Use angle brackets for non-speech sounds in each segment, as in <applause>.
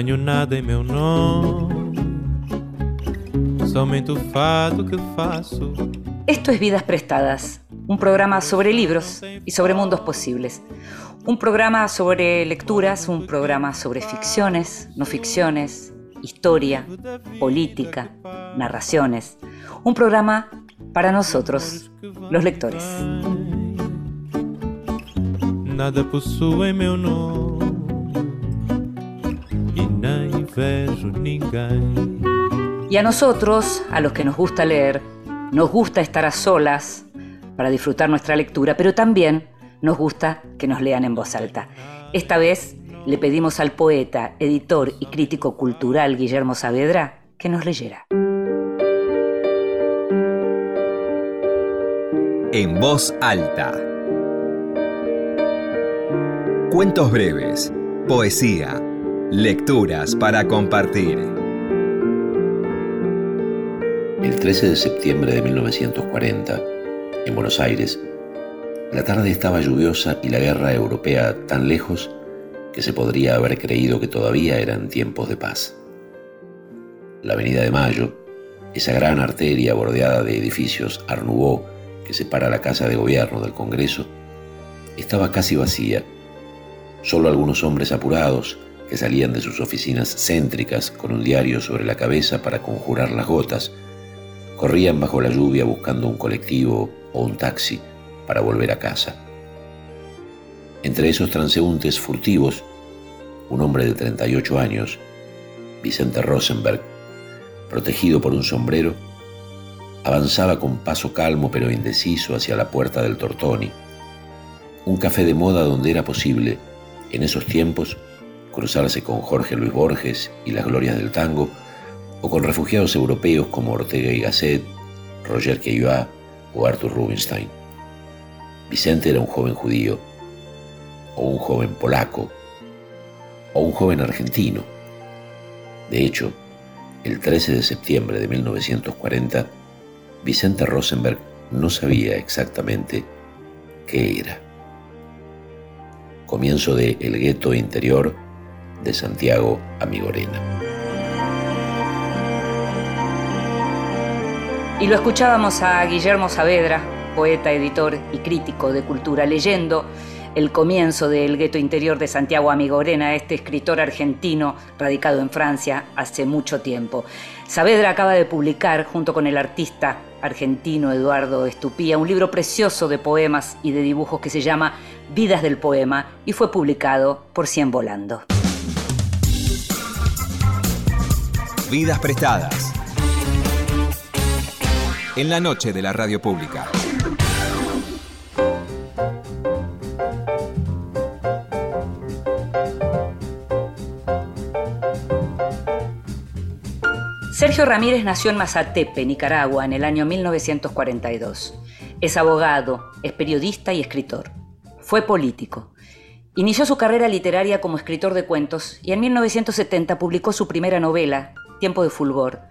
Tenho nada em meu nome, somente o fado que faço. Esto es Vidas Prestadas, un programa sobre libros y sobre mundos posibles. Un programa sobre lecturas, un programa sobre ficciones, no ficciones, historia, política, narraciones. Un programa para nosotros, los lectores. Nada possui meu nome Y a nosotros, a los que nos gusta leer, nos gusta estar a solas para disfrutar nuestra lectura, pero también nos gusta que nos lean en voz alta. Esta vez le pedimos al poeta, editor y crítico cultural Guillermo Saavedra que nos leyera. En voz alta. Cuentos breves, poesía, lecturas para compartir. El 13 de septiembre de 1940, en Buenos Aires, la tarde estaba lluviosa y la guerra europea tan lejos que se podría haber creído que todavía eran tiempos de paz. La Avenida de Mayo, esa gran arteria bordeada de edificios Art que separa la Casa de Gobierno del Congreso, estaba casi vacía Solo algunos hombres apurados, que salían de sus oficinas céntricas con un diario sobre la cabeza para conjurar las gotas, corrían bajo la lluvia buscando un colectivo o un taxi para volver a casa. Entre esos transeúntes furtivos, un hombre de 38 años, Vicente Rosenberg, protegido por un sombrero, avanzaba con paso calmo pero indeciso hacia la puerta del Tortoni, un café de moda donde era posible en esos tiempos, cruzarse con Jorge Luis Borges y las glorias del tango, o con refugiados europeos como Ortega y Gasset, Roger Caillois o Arthur Rubinstein. Vicente era un joven judío, o un joven polaco, o un joven argentino. De hecho, el 13 de septiembre de 1940, Vicente Rosenberg no sabía exactamente qué era comienzo de El gueto interior de Santiago Amigorena. Y lo escuchábamos a Guillermo Saavedra, poeta, editor y crítico de cultura, leyendo el comienzo del gueto interior de Santiago Amigorena, este escritor argentino radicado en Francia hace mucho tiempo. Saavedra acaba de publicar, junto con el artista argentino Eduardo Estupía, un libro precioso de poemas y de dibujos que se llama Vidas del Poema y fue publicado por Cien Volando. Vidas prestadas. En la noche de la radio pública. Sergio Ramírez nació en Mazatepe, Nicaragua, en el año 1942. Es abogado, es periodista y escritor. Fue político. Inició su carrera literaria como escritor de cuentos y en 1970 publicó su primera novela, Tiempo de Fulgor.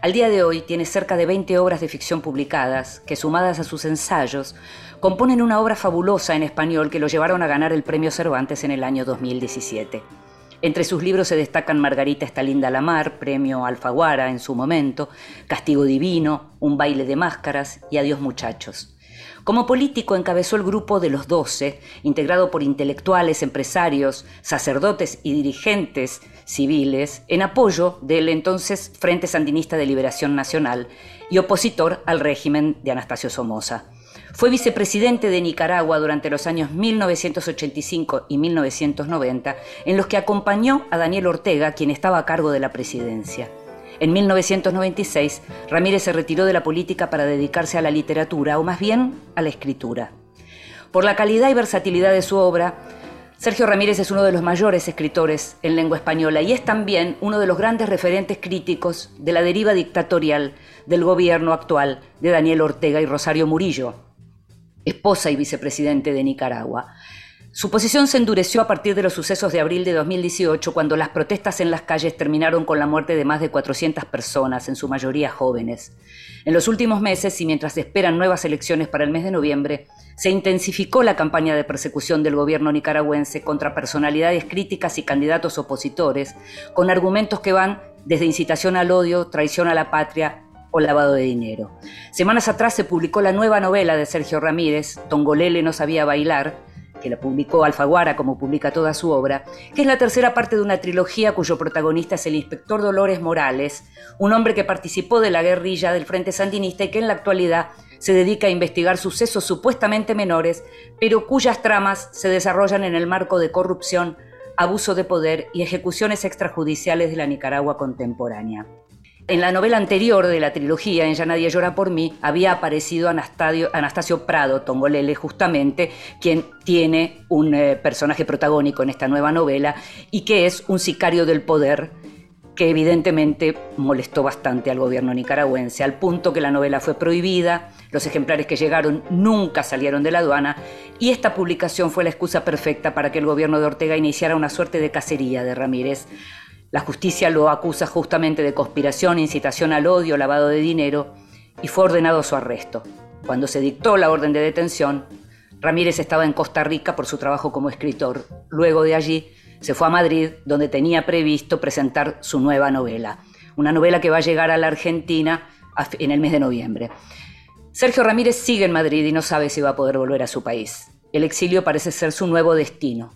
Al día de hoy tiene cerca de 20 obras de ficción publicadas, que sumadas a sus ensayos, componen una obra fabulosa en español que lo llevaron a ganar el Premio Cervantes en el año 2017. Entre sus libros se destacan Margarita está linda la mar, premio Alfaguara en su momento, Castigo Divino, Un baile de máscaras y Adiós muchachos. Como político encabezó el grupo de los Doce, integrado por intelectuales, empresarios, sacerdotes y dirigentes civiles, en apoyo del entonces Frente Sandinista de Liberación Nacional y opositor al régimen de Anastasio Somoza. Fue vicepresidente de Nicaragua durante los años 1985 y 1990, en los que acompañó a Daniel Ortega, quien estaba a cargo de la presidencia. En 1996, Ramírez se retiró de la política para dedicarse a la literatura, o más bien a la escritura. Por la calidad y versatilidad de su obra, Sergio Ramírez es uno de los mayores escritores en lengua española y es también uno de los grandes referentes críticos de la deriva dictatorial del gobierno actual de Daniel Ortega y Rosario Murillo, esposa y vicepresidente de Nicaragua. Su posición se endureció a partir de los sucesos de abril de 2018, cuando las protestas en las calles terminaron con la muerte de más de 400 personas, en su mayoría jóvenes. En los últimos meses, y mientras esperan nuevas elecciones para el mes de noviembre, se intensificó la campaña de persecución del gobierno nicaragüense contra personalidades críticas y candidatos opositores, con argumentos que van desde incitación al odio, traición a la patria o lavado de dinero. Semanas atrás se publicó la nueva novela de Sergio Ramírez, Tongolele no sabía bailar, que la publicó Alfaguara como publica toda su obra, que es la tercera parte de una trilogía cuyo protagonista es el inspector Dolores Morales, un hombre que participó de la guerrilla del Frente Sandinista y que en la actualidad se dedica a investigar sucesos supuestamente menores, pero cuyas tramas se desarrollan en el marco de corrupción, abuso de poder y ejecuciones extrajudiciales de la Nicaragua contemporánea. En la novela anterior de la trilogía, En Ya Nadie Llora por mí, había aparecido Anastasio, Prado, Tongolele, justamente, quien tiene un eh, personaje protagónico en esta nueva novela y que es un sicario del poder que evidentemente molestó bastante al gobierno nicaragüense, al punto que la novela fue prohibida, los ejemplares que llegaron nunca salieron de la aduana y esta publicación fue la excusa perfecta para que el gobierno de Ortega iniciara una suerte de cacería de Ramírez la justicia lo acusa justamente de conspiración, incitación al odio, lavado de dinero y fue ordenado su arresto. Cuando se dictó la orden de detención, Ramírez estaba en Costa Rica por su trabajo como escritor. Luego de allí se fue a Madrid, donde tenía previsto presentar su nueva novela, una novela que va a llegar a la Argentina en el mes de noviembre. Sergio Ramírez sigue en Madrid y no sabe si va a poder volver a su país. El exilio parece ser su nuevo destino.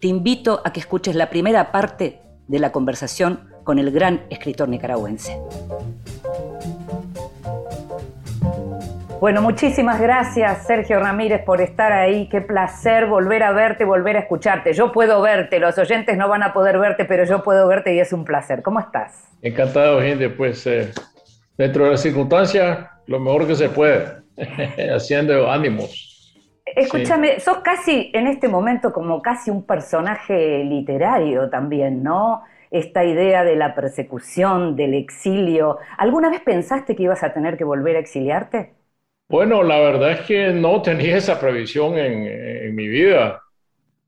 Te invito a que escuches la primera parte de la conversación con el gran escritor nicaragüense. Bueno, muchísimas gracias Sergio Ramírez por estar ahí. Qué placer volver a verte, volver a escucharte. Yo puedo verte, los oyentes no van a poder verte, pero yo puedo verte y es un placer. ¿Cómo estás? Encantado, gente. Pues eh, dentro de las circunstancias, lo mejor que se puede, <laughs> haciendo ánimos. Escúchame, sos casi en este momento como casi un personaje literario también, ¿no? Esta idea de la persecución, del exilio. ¿Alguna vez pensaste que ibas a tener que volver a exiliarte? Bueno, la verdad es que no tenía esa previsión en, mi vida.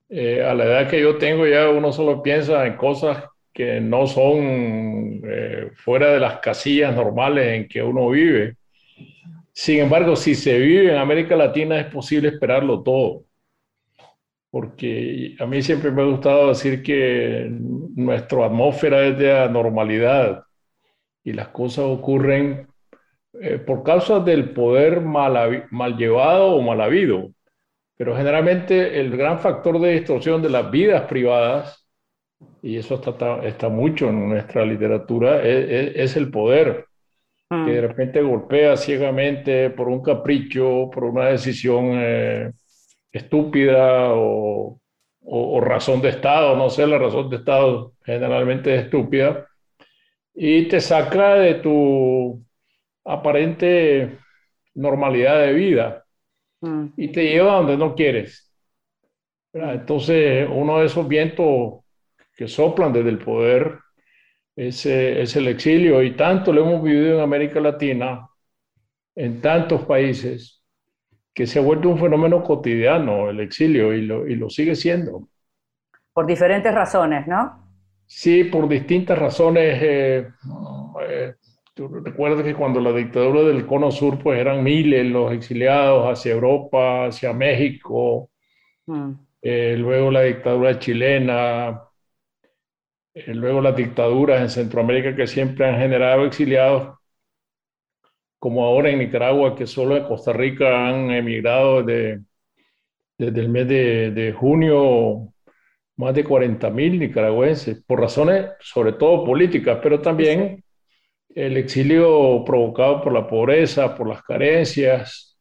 Eh, a la edad que yo tengo ya uno solo piensa en cosas que no son eh, fuera de las casillas normales en que uno vive. Sin embargo, si se vive en América Latina es posible esperarlo todo, porque a mí siempre me ha gustado decir que nuestra atmósfera es de anormalidad y las cosas ocurren eh, por causa del poder mal, mal llevado o mal habido. Pero generalmente el gran factor de distorsión de las vidas privadas, y eso está, está mucho en nuestra literatura, es el poder que de mm. repente golpea ciegamente por un capricho, por una decisión eh, estúpida o, razón de Estado, no sé, la razón de Estado generalmente es estúpida, y te saca de tu aparente normalidad de vida mm. y te lleva donde no quieres. Entonces, uno de esos vientos que soplan desde el poder es, es el exilio y tanto lo hemos vivido en América Latina, en tantos países, que se ha vuelto un fenómeno cotidiano el exilio y lo, y lo sigue siendo. Por diferentes razones, ¿no? Sí, por distintas razones. Eh, eh, tú recuerdas que cuando la dictadura del Cono Sur, pues eran miles los exiliados hacia Europa, hacia México, mm. eh, luego la dictadura chilena, luego las dictaduras en Centroamérica que siempre han generado exiliados, como ahora en Nicaragua, que solo en Costa Rica han emigrado desde, desde el mes de, junio más de 40 mil nicaragüenses, por razones sobre todo políticas, pero también el exilio provocado por la pobreza, por las carencias,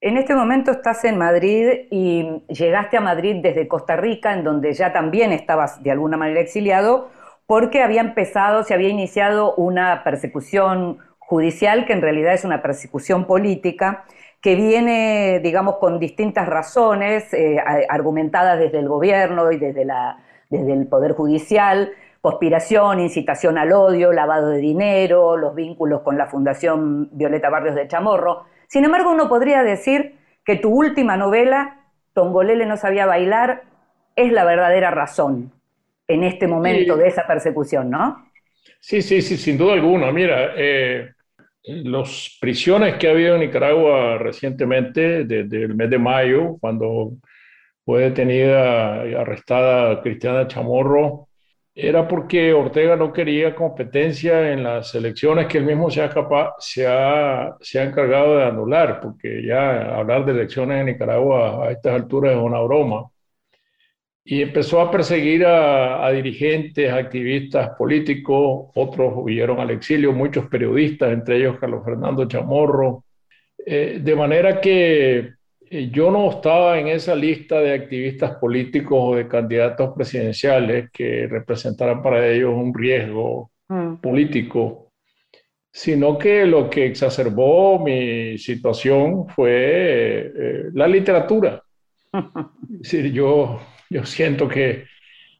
en este momento estás en Madrid y llegaste a Madrid desde Costa Rica, en donde ya también estabas de alguna manera exiliado, porque había empezado, se había iniciado una persecución judicial que en realidad es una persecución política que viene, digamos, con distintas razones eh, argumentadas desde el gobierno y desde, la, desde el Poder Judicial, conspiración, incitación al odio, lavado de dinero, los vínculos con la Fundación Violeta Barrios de Chamorro. Sin embargo, uno podría decir que tu última novela Tongolele no sabía bailar es la verdadera razón en este momento de esa persecución, ¿no? Sí, sí, sí, sin duda alguna. Mira, eh, las prisiones que ha habido en Nicaragua recientemente, desde el mes de mayo, cuando fue detenida y arrestada Cristiana Chamorro, era porque Ortega no quería competencia en las elecciones que él mismo se ha, capaz, se ha, se ha encargado de anular, porque ya hablar de elecciones en Nicaragua a estas alturas es una broma. Y empezó a perseguir a, dirigentes, activistas políticos, otros huyeron al exilio, muchos periodistas, entre ellos Carlos Fernando Chamorro. Eh, de manera que yo no estaba en esa lista de activistas políticos o de candidatos presidenciales que representaran para ellos un riesgo mm. político, sino que lo que exacerbó mi situación fue eh, la literatura. <laughs> Es decir, yo, yo siento que,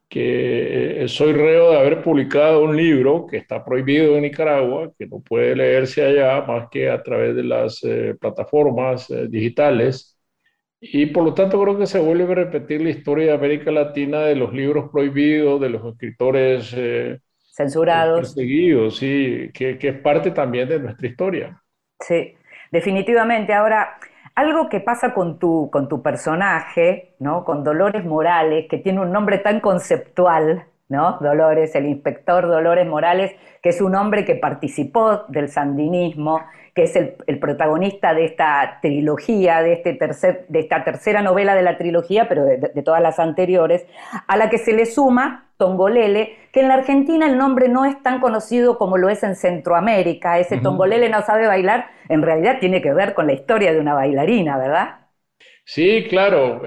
que eh, soy reo de haber publicado un libro que está prohibido en Nicaragua, que no puede leerse allá más que a través de las plataformas digitales y por lo tanto creo que se vuelve a repetir la historia de América Latina de los libros prohibidos, de los escritores eh, censurados. Perseguidos, sí, que, que, es parte también de nuestra historia. Sí, definitivamente. Ahora, algo que pasa con tu, con tu personaje, ¿no? con Dolores Morales, que tiene un nombre tan conceptual, ¿no? Dolores, el inspector Dolores Morales, que es un hombre que participó del sandinismo, que es el, protagonista de esta trilogía, de, este tercer, de esta tercera novela de la trilogía, pero de, todas las anteriores, a la que se le suma Tongolele, que en la Argentina el nombre no es tan conocido como lo es en Centroamérica. Ese Tongolele no sabe bailar, en realidad tiene que ver con la historia de una bailarina, ¿verdad? Sí, claro.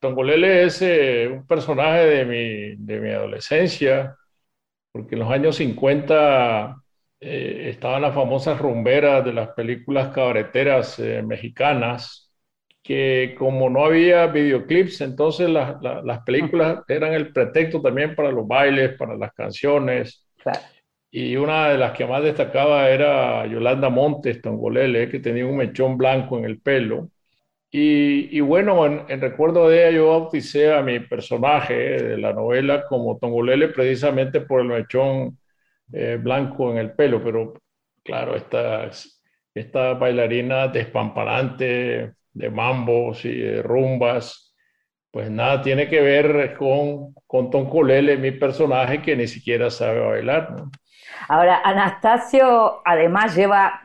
Tongolele es eh, un personaje de mi, de mi adolescencia, porque en los años 50 eh, estaban las famosas rumberas de las películas cabareteras eh, mexicanas, que como no había videoclips, entonces las películas eran el pretexto también para los bailes, para las canciones. Y una de las que más destacaba era Yolanda Montes, Tongolele, que tenía un mechón blanco en el pelo. Y, bueno, en, en, recuerdo de ella yo bauticé a mi personaje de la novela como Tongolele precisamente por el mechón eh, blanco en el pelo, pero claro, esta, esta bailarina despamparante de mambos y de rumbas, pues nada tiene que ver con, con Tom Colele, mi personaje, que ni siquiera sabe bailar. Ahora, Anastasio además lleva,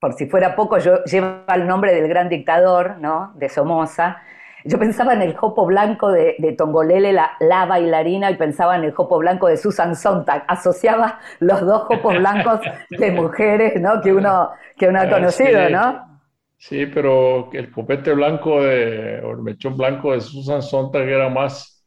por si fuera poco, lleva el nombre del gran dictador, ¿no? De Somoza, yo pensaba en el jopo blanco de, Tongolele, la, bailarina, y pensaba en el jopo blanco de Susan Sontag. Asociaba los dos jopos blancos de mujeres ¿no? que, uno, que uno ha ah, conocido, ¿no? Sí, pero el copete blanco de, o el mechón blanco de Susan Sontag era más,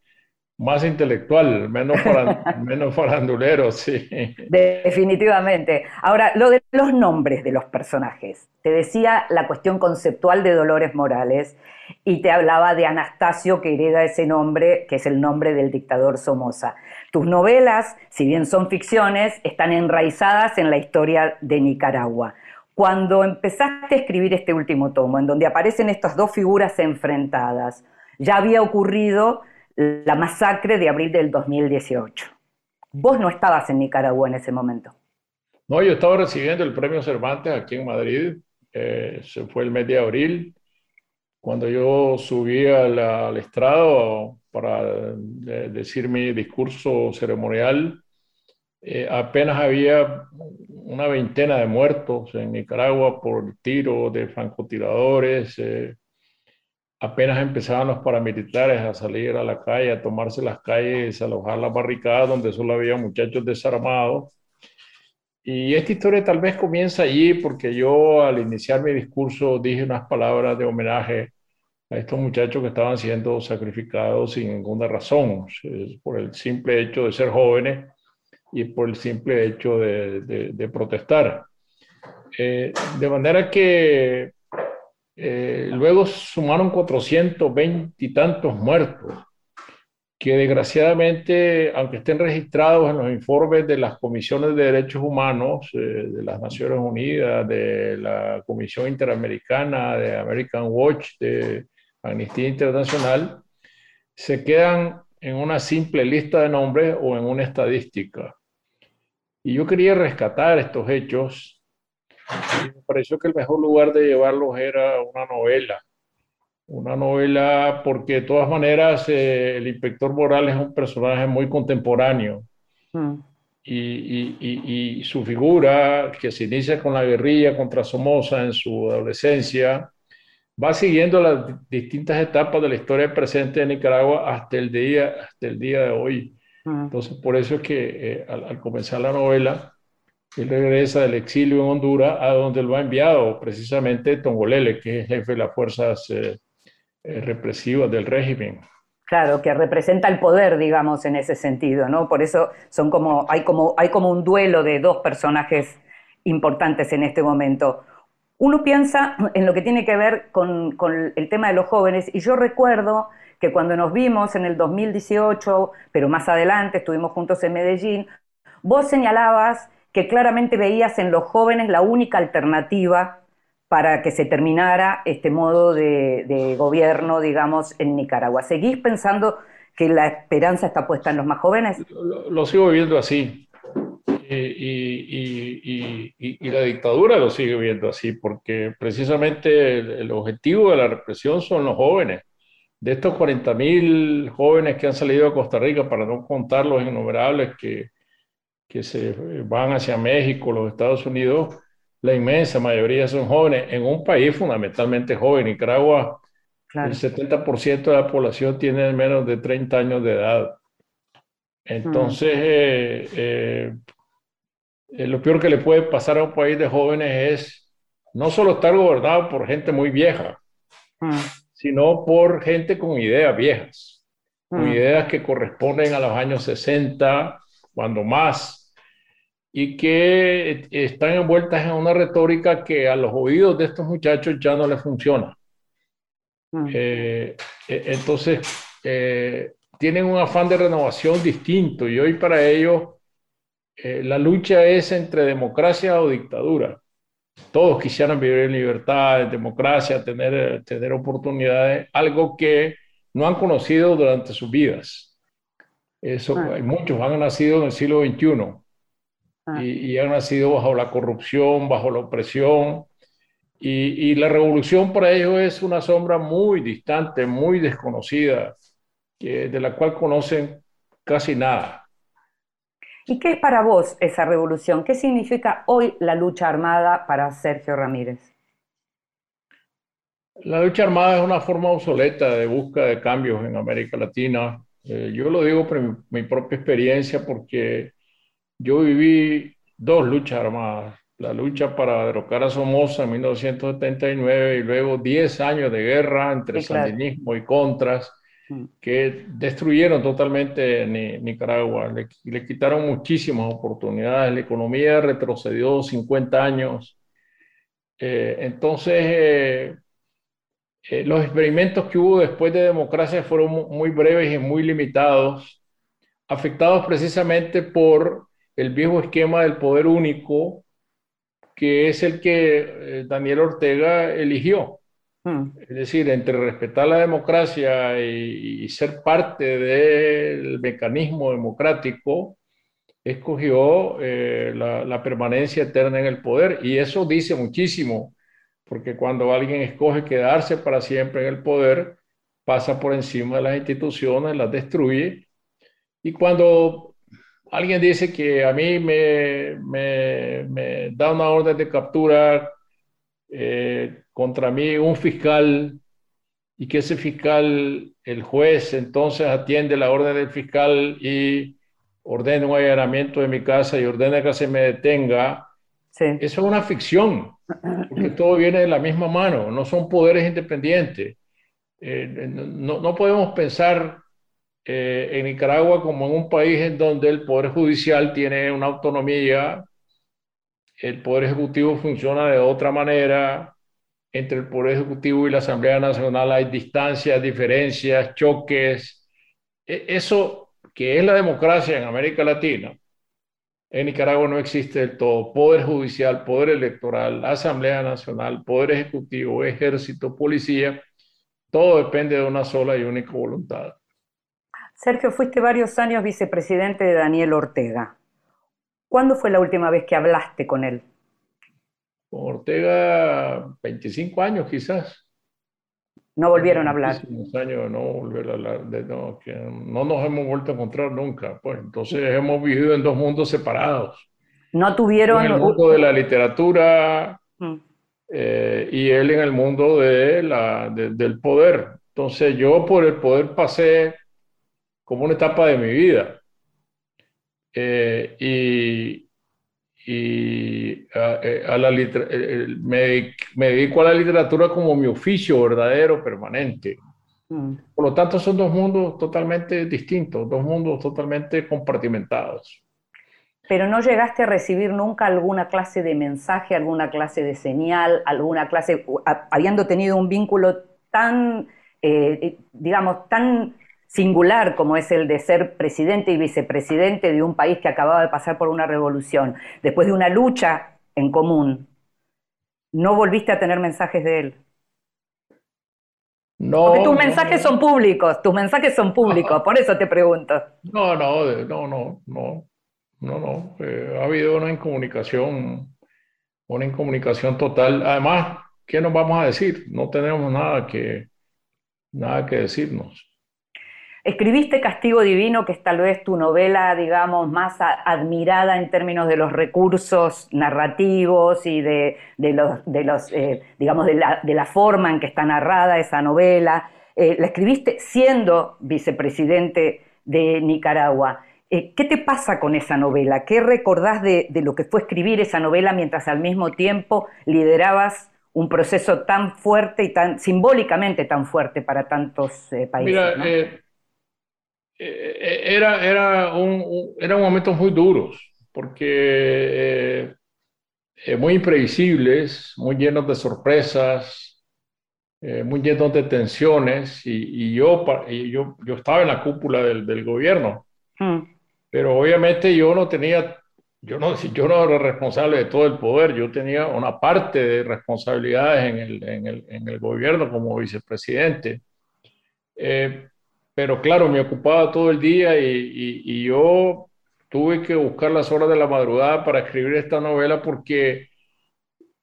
más intelectual, menos, <laughs> menos farandulero, sí. Definitivamente. Ahora, lo de los nombres de los personajes. Te decía la cuestión conceptual de Dolores Morales y te hablaba de Anastasio, que hereda ese nombre, que es el nombre del dictador Somoza. Tus novelas, si bien son ficciones, están enraizadas en la historia de Nicaragua. Cuando empezaste a escribir este último tomo, en donde aparecen estas dos figuras enfrentadas, ya había ocurrido la masacre de abril del 2018. Vos no estabas en Nicaragua en ese momento. No, yo estaba recibiendo el premio Cervantes aquí en Madrid. Eh, se fue el mes de abril cuando yo subí al, estrado para decir mi discurso ceremonial, eh, apenas había una veintena de muertos en Nicaragua por tiro de francotiradores. Eh, apenas empezaban los paramilitares a salir a la calle, a tomarse las calles, a alojar las barricadas donde solo había muchachos desarmados. Y esta historia tal vez comienza allí porque yo al iniciar mi discurso dije unas palabras de homenaje a estos muchachos que estaban siendo sacrificados sin ninguna razón, por el simple hecho de ser jóvenes y por el simple hecho de, protestar. Eh, de manera que eh, luego sumaron 420 y tantos muertos que desgraciadamente, aunque estén registrados en los informes de las comisiones de derechos humanos eh, de las Naciones Unidas, de la Comisión Interamericana, de American Watch, de Amnistía Internacional, se quedan en una simple lista de nombres o en una estadística. Y yo quería rescatar estos hechos y me pareció que el mejor lugar de llevarlos era una novela. Una novela porque de todas maneras eh, el inspector Morales es un personaje muy contemporáneo. Mm. Y, y, y, su figura, que se inicia con la guerrilla contra Somoza en su adolescencia, va siguiendo las distintas etapas de la historia presente de Nicaragua hasta el día, hasta el día de hoy. Mm. Entonces, por eso es que eh, al, al, comenzar la novela, él regresa del exilio en Honduras, a donde lo ha enviado precisamente Tongolele, que es jefe de las fuerzas eh, eh, represivas del régimen. Claro, que representa el poder, digamos, en ese sentido, ¿no? Por eso son como, hay, como, hay como un duelo de dos personajes importantes en este momento. Uno piensa en lo que tiene que ver con, con el tema de los jóvenes, y yo recuerdo que cuando nos vimos en el 2018, pero más adelante estuvimos juntos en Medellín, vos señalabas que claramente veías en los jóvenes la única alternativa para que se terminara este modo de, gobierno, digamos, en Nicaragua. ¿Seguís pensando que la esperanza está puesta en los más jóvenes? Lo, sigo viendo así. Y, la dictadura lo sigue viendo así, porque precisamente el, objetivo de la represión son los jóvenes. De estos 40.000 jóvenes que han salido a Costa Rica, para no contar los innumerables que, que se van hacia México, los Estados Unidos, la inmensa mayoría son jóvenes, en un país fundamentalmente joven. Nicaragua, el 70% de la población tiene menos de 30 años de edad. Entonces, eh, eh, eh, lo peor que le puede pasar a un país de jóvenes es no solo estar gobernado por gente muy vieja, sino por gente con ideas viejas, con ideas que corresponden a los años 60, cuando más, y que están envueltas en una retórica que a los oídos de estos muchachos ya no les funciona. Mm. Eh, e, entonces, eh, tienen un afán de renovación distinto y hoy para ellos eh, la lucha es entre democracia o dictadura. Todos quisieran vivir en libertad, en democracia, tener, tener oportunidades, algo que no han conocido durante sus vidas. Eso, ah. Muchos han nacido en el siglo XXI Ah. y, han nacido bajo la corrupción, bajo la opresión. Y, la revolución para ellos es una sombra muy distante, muy desconocida, que, de la cual conocen casi nada. ¿Y qué es para vos esa revolución? ¿Qué significa hoy la lucha armada para Sergio Ramírez? La lucha armada es una forma obsoleta de búsqueda de cambios en América Latina. Eh, yo lo digo por mi propia experiencia porque yo viví dos luchas armadas. La lucha para derrocar a Somoza en 1979 y luego 10 años de guerra entre sandinismo y contras mm. que destruyeron totalmente Nicaragua, le, quitaron muchísimas oportunidades, la economía retrocedió 50 años. Eh, entonces, eh, eh, los experimentos que hubo después de democracia fueron muy breves y muy limitados, afectados precisamente por el viejo esquema del poder único, que es el que eh, Daniel Ortega eligió. Hmm. Es decir, entre respetar la democracia y, ser parte del mecanismo democrático, escogió eh, la, la, permanencia eterna en el poder. Y eso dice muchísimo, porque cuando alguien escoge quedarse para siempre en el poder, pasa por encima de las instituciones, las destruye. Y cuando alguien dice que a mí me, me, da una orden de captura eh, contra mí un fiscal y que ese fiscal, el juez, entonces atiende la orden del fiscal y ordena un allanamiento de mi casa y ordena que se me detenga. Eso es una ficción, porque <clears throat> todo viene de la misma mano, no son poderes independientes. Eh, no, no podemos pensar eh, en Nicaragua como en un país en donde el Poder Judicial tiene una autonomía, el Poder Ejecutivo funciona de otra manera, entre el Poder Ejecutivo y la Asamblea Nacional hay distancias, diferencias, choques. E, eso que es la democracia en América Latina, en Nicaragua no existe del todo. Poder judicial, poder electoral, Asamblea Nacional, Poder Ejecutivo, Ejército, Policía, todo depende de una sola y única voluntad. Sergio, fuiste varios años vicepresidente de Daniel Ortega. ¿Cuándo fue la última vez que hablaste con él? Con Ortega, 25 años quizás. No volvieron a hablar. años no volver a hablar, de, no, que no nos hemos vuelto a encontrar nunca. Pues entonces hemos vivido en dos mundos separados. No tuvieron... En el mundo de la literatura mm. eh, y él en el mundo de la, del poder. Entonces yo por el poder pasé como una etapa de mi vida. Eh, y, y a, eh, a la eh, me, me, dedico a la literatura como mi oficio verdadero, permanente. Mm. Por lo tanto, son dos mundos totalmente distintos, dos mundos totalmente compartimentados. Pero no llegaste a recibir nunca alguna clase de mensaje, alguna clase de señal, alguna clase, habiendo tenido un vínculo tan, digamos, tan singular como es el de ser presidente y vicepresidente de un país que acababa de pasar por una revolución, después de una lucha en común, ¿no volviste a tener mensajes de él? No. Porque tus mensajes son públicos, tus mensajes son públicos, por eso te pregunto. No, no, no, no, no, no, no. Eh, ha habido una incomunicación, una incomunicación total. Además, ¿qué nos vamos a decir? No tenemos nada que, nada que decirnos. Escribiste Castigo Divino, que es tal vez tu novela, digamos, más admirada en términos de los recursos narrativos y de, los, de los eh, digamos, de la, forma en que está narrada esa novela. Eh, la escribiste siendo vicepresidente de Nicaragua. Eh, ¿Qué te pasa con esa novela? ¿Qué recordás de, lo que fue escribir esa novela mientras al mismo tiempo liderabas un proceso tan fuerte y tan simbólicamente tan fuerte para tantos países? Eh, era, era, un, eran momentos muy duros, porque eh, eh, muy imprevisibles, muy llenos de sorpresas, muy llenos de tensiones, y, yo, yo, yo estaba en la cúpula del, del gobierno, hmm. pero obviamente yo no tenía, yo no, yo no era responsable de todo el poder, yo tenía una parte de responsabilidades en el, en el, en el gobierno como vicepresidente. Eh, pero claro, me ocupaba todo el día y, yo tuve que buscar las horas de la madrugada para escribir esta novela porque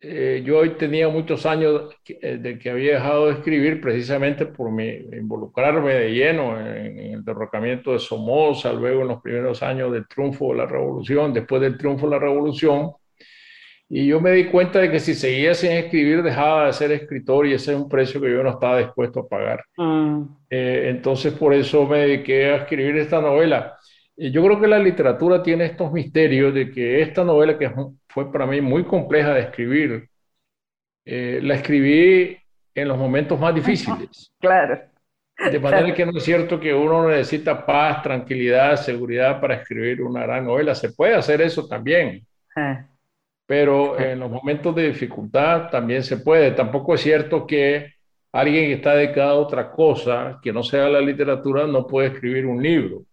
eh, yo hoy tenía muchos años eh, de que había dejado de escribir precisamente por involucrarme de lleno en, en, el derrocamiento de Somoza, luego en los primeros años del triunfo de la revolución, después del triunfo de la revolución. Y yo me di cuenta de que si seguía sin escribir, dejaba de ser escritor y ese es un precio que yo no estaba dispuesto a pagar. Mm. Eh, entonces, por eso me dediqué a escribir esta novela. Y yo creo que la literatura tiene estos misterios de que esta novela, que fue para mí muy compleja de escribir, eh, la escribí en los momentos más difíciles. <laughs> Claro. De manera que no es cierto que uno necesita paz, tranquilidad, seguridad para escribir una gran novela. Se puede hacer eso también. Ah pero en los momentos de dificultad también se puede. Tampoco es cierto que alguien que está dedicado a otra cosa, que no sea la literatura, no puede escribir un libro.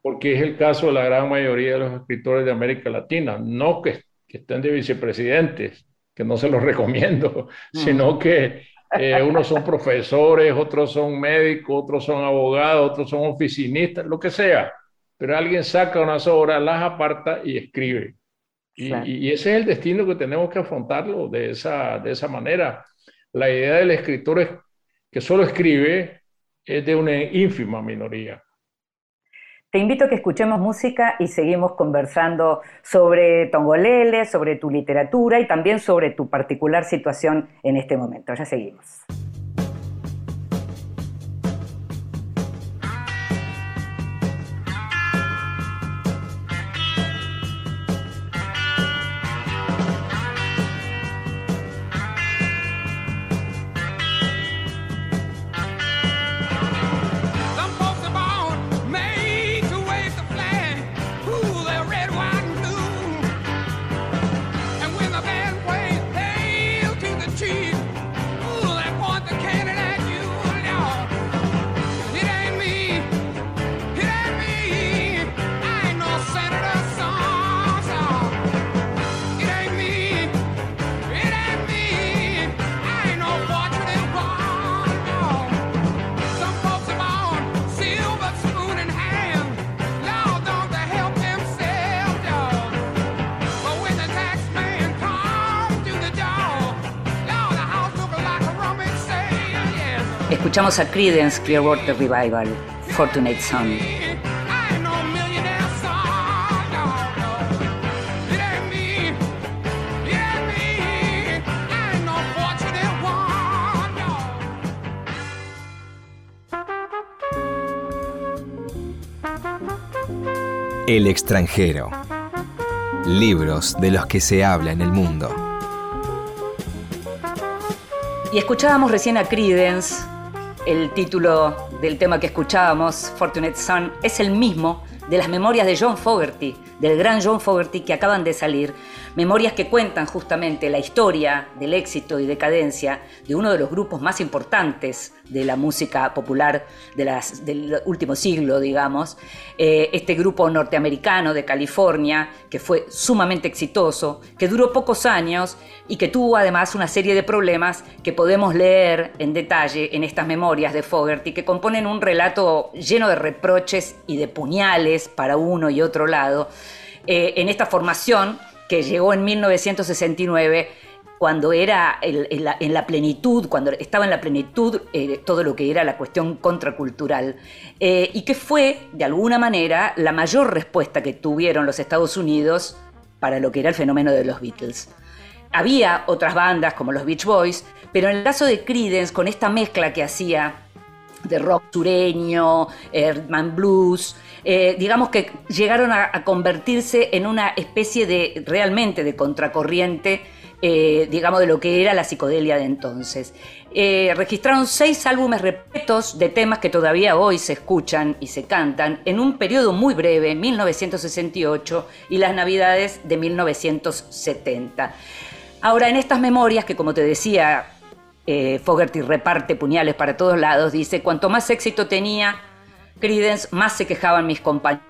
Porque es el caso de la gran mayoría de los escritores de América Latina. No que, estén de vicepresidentes, que no se los <laughs> recomiendo, sino que eh, unos son profesores, otros son médicos, otros son abogados, otros son oficinistas, lo que sea. Pero alguien saca unas obras, las aparta y escribe. Y, ese es el destino que tenemos que afrontarlo de esa, de esa manera. La idea del escritor es que solo escribe es de una ínfima minoría. Te invito a que escuchemos música y seguimos conversando sobre Tongolele, sobre tu literatura y también sobre tu particular situación en este momento. Ya seguimos. Escuchamos a Creedence Clearwater Revival, Fortunate Son. El extranjero. Libros de los que se habla en el mundo. Y escuchábamos recién a Credence, el título del tema que escuchábamos, Fortunate Son, es el mismo de las memorias de John Fogerty, del gran John Fogerty que acaban de salir, memorias que cuentan justamente la historia del éxito y decadencia de uno de los grupos más importantes de la música popular del último siglo, digamos, eh, este grupo norteamericano de California, que fue sumamente exitoso, que duró pocos años y que tuvo además una serie de problemas que podemos leer en detalle en estas memorias de Fogerty, que componen un relato lleno de reproches y de puñales para uno y otro lado, eh, en esta formación que llegó en 1969 cuando era en, la, plenitud, cuando estaba en la plenitud eh, todo lo que era la cuestión contracultural, eh, y que fue, de alguna manera, la mayor respuesta que tuvieron los Estados Unidos para lo que era el fenómeno de los Beatles. Había otras bandas como los Beach Boys, pero en el caso de Creedence, con esta mezcla que hacía de rock sureño, Herman Blues, eh, digamos que llegaron a, convertirse en una especie de realmente de contracorriente, eh, digamos, de lo que era la psicodelia de entonces. Eh, registraron seis álbumes repletos de temas que todavía hoy se escuchan y se cantan en un periodo muy breve, 1968 y las navidades de 1970. Ahora, en estas memorias, que como te decía, Fogerty reparte puñales para todos lados, dice, cuanto más éxito tenía, Creedence, más se quejaban mis compañeros.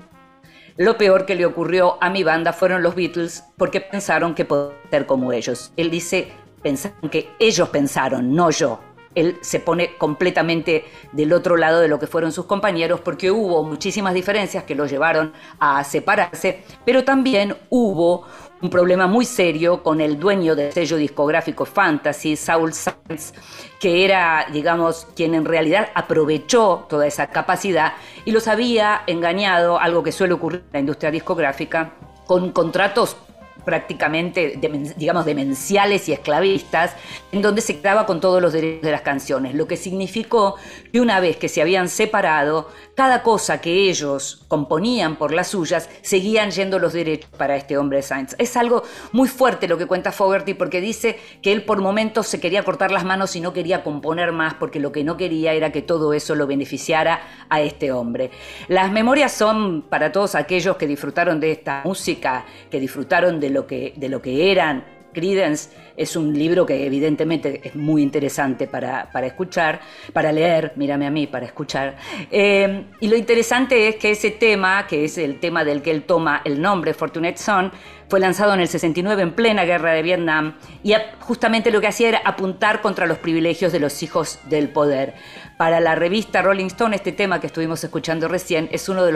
Lo peor que le ocurrió a mi banda fueron los Beatles porque pensaron que podía ser como ellos. Él dice, pensaron que ellos pensaron, no yo. Él se pone completamente del otro lado de lo que fueron sus compañeros porque hubo muchísimas diferencias que los llevaron a separarse, pero también hubo un problema muy serio con el dueño del sello discográfico Fantasy, Saul Sands, que era, digamos, quien en realidad aprovechó toda esa capacidad y los había engañado, algo que suele ocurrir en la industria discográfica, con contratos prácticamente, digamos, demenciales y esclavistas, en donde se quedaba con todos los derechos de las canciones, lo que significó que una vez que se habían separado, cada cosa que ellos componían por las suyas, seguían yendo los derechos para este hombre Sainz. Es algo muy fuerte lo que cuenta Fogerty, porque dice que él por momentos se quería cortar las manos y no quería componer más, porque lo que no quería era que todo eso lo beneficiara a este hombre. Las memorias son para todos aquellos que disfrutaron de esta música, que disfrutaron de lo que, de lo que eran. Credence es un libro que evidentemente es muy interesante para, escuchar, para leer, mírame a mí, para escuchar. Eh, y lo interesante es que ese tema, que es el tema del que él toma el nombre, Fortunate Son, fue lanzado en el 69 en plena guerra de Vietnam y justamente lo que hacía era apuntar contra los privilegios de los hijos del poder. Para la revista Rolling Stone, este tema que estuvimos escuchando recién es los de